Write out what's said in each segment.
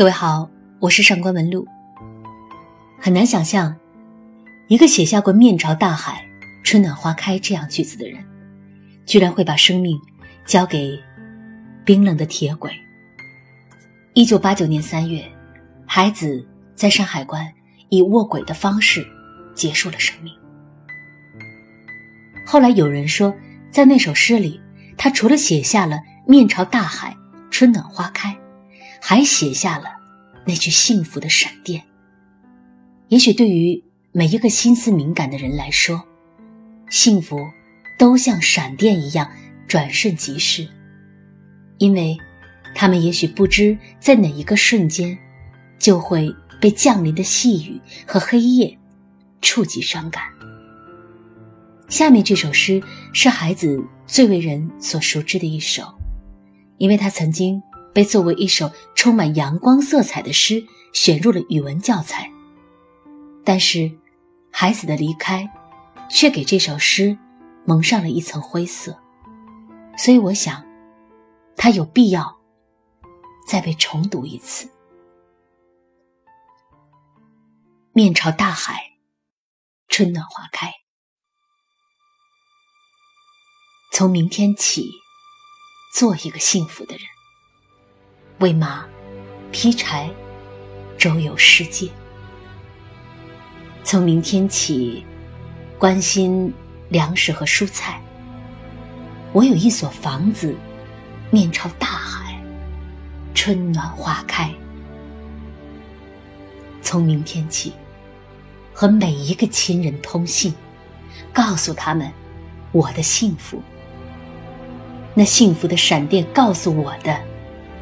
各位好，我是上官文露。很难想象，一个写下过“面朝大海，春暖花开”这样句子的人，居然会把生命交给冰冷的铁轨。一九八九年三月，孩子在山海关以卧轨的方式结束了生命。后来有人说，在那首诗里，他除了写下了“面朝大海，春暖花开”。还写下了那句幸福的闪电。也许对于每一个心思敏感的人来说，幸福都像闪电一样转瞬即逝，因为他们也许不知在哪一个瞬间，就会被降临的细雨和黑夜触及伤感。下面这首诗是孩子最为人所熟知的一首，因为他曾经。被作为一首充满阳光色彩的诗选入了语文教材，但是孩子的离开，却给这首诗蒙上了一层灰色，所以我想，它有必要再被重读一次。面朝大海，春暖花开。从明天起，做一个幸福的人。喂马，劈柴，周游世界。从明天起，关心粮食和蔬菜。我有一所房子，面朝大海，春暖花开。从明天起，和每一个亲人通信，告诉他们我的幸福。那幸福的闪电告诉我的。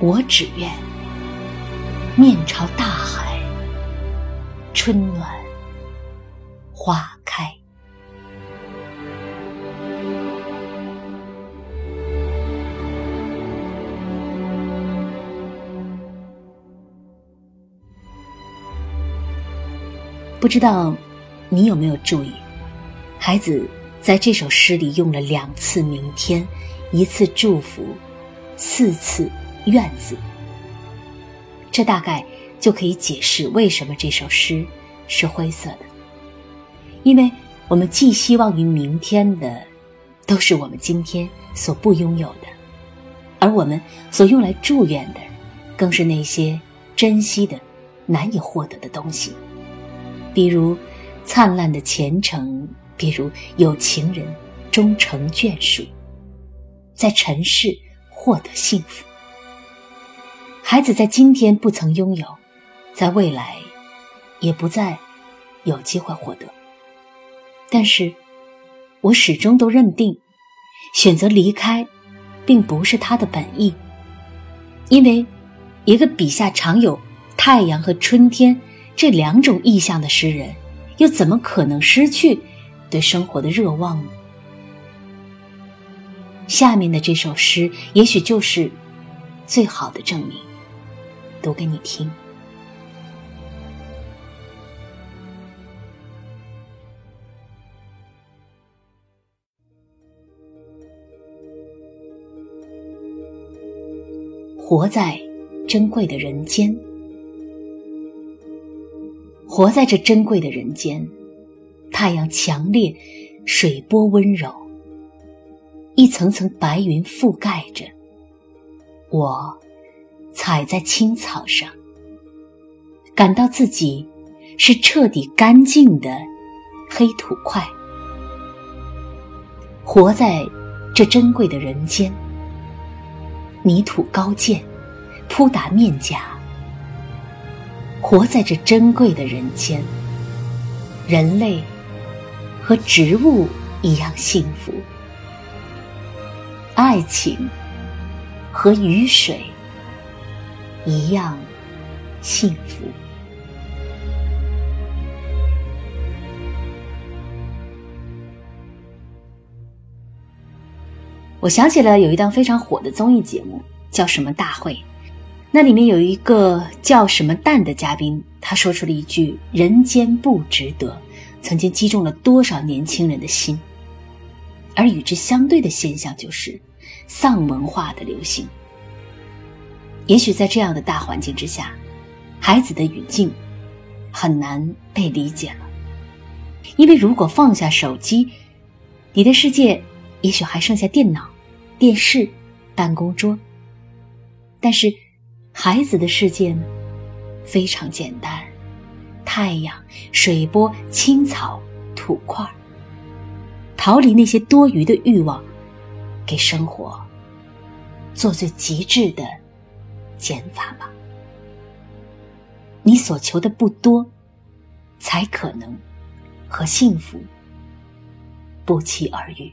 我只愿面朝大海，春暖花开。不知道你有没有注意，孩子在这首诗里用了两次“明天”，一次祝福，四次。院子，这大概就可以解释为什么这首诗是灰色的。因为我们寄希望于明天的，都是我们今天所不拥有的；而我们所用来祝愿的，更是那些珍惜的、难以获得的东西，比如灿烂的前程，比如有情人终成眷属，在尘世获得幸福。孩子在今天不曾拥有，在未来也不再有机会获得。但是，我始终都认定，选择离开，并不是他的本意。因为，一个笔下常有太阳和春天这两种意象的诗人，又怎么可能失去对生活的热望呢？下面的这首诗，也许就是最好的证明。读给你听。活在珍贵的人间，活在这珍贵的人间，太阳强烈，水波温柔，一层层白云覆盖着我。踩在青草上，感到自己是彻底干净的黑土块，活在这珍贵的人间。泥土高见，扑打面颊。活在这珍贵的人间，人类和植物一样幸福，爱情和雨水。一样幸福。我想起了有一档非常火的综艺节目，叫什么大会？那里面有一个叫什么蛋的嘉宾，他说出了一句“人间不值得”，曾经击中了多少年轻人的心。而与之相对的现象就是丧文化的流行。也许在这样的大环境之下，孩子的语境很难被理解了，因为如果放下手机，你的世界。也许还剩下电脑、电视、办公桌，但是孩子的世界呢，非常简单：太阳、水波、青草、土块。逃离那些多余的欲望，给生活做最极致的减法吧。你所求的不多，才可能和幸福不期而遇。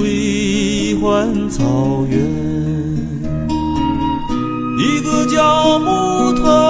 归还草原，一个叫木头，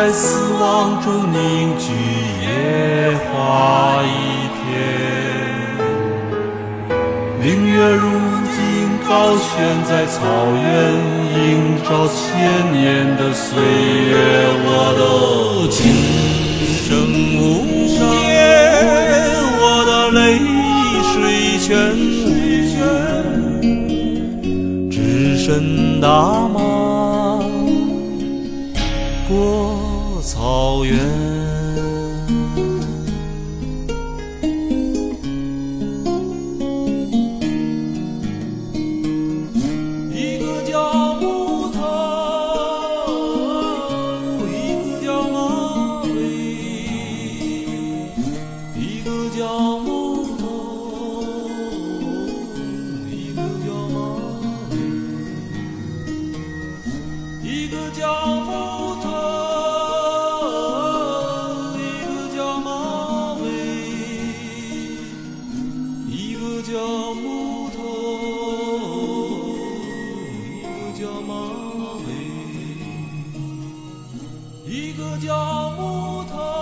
在死亡中凝聚野花一片。明月如今高悬在草原，映照千年的岁月。我的琴声无言，我的泪水全无，只身打马。草原，一个叫木头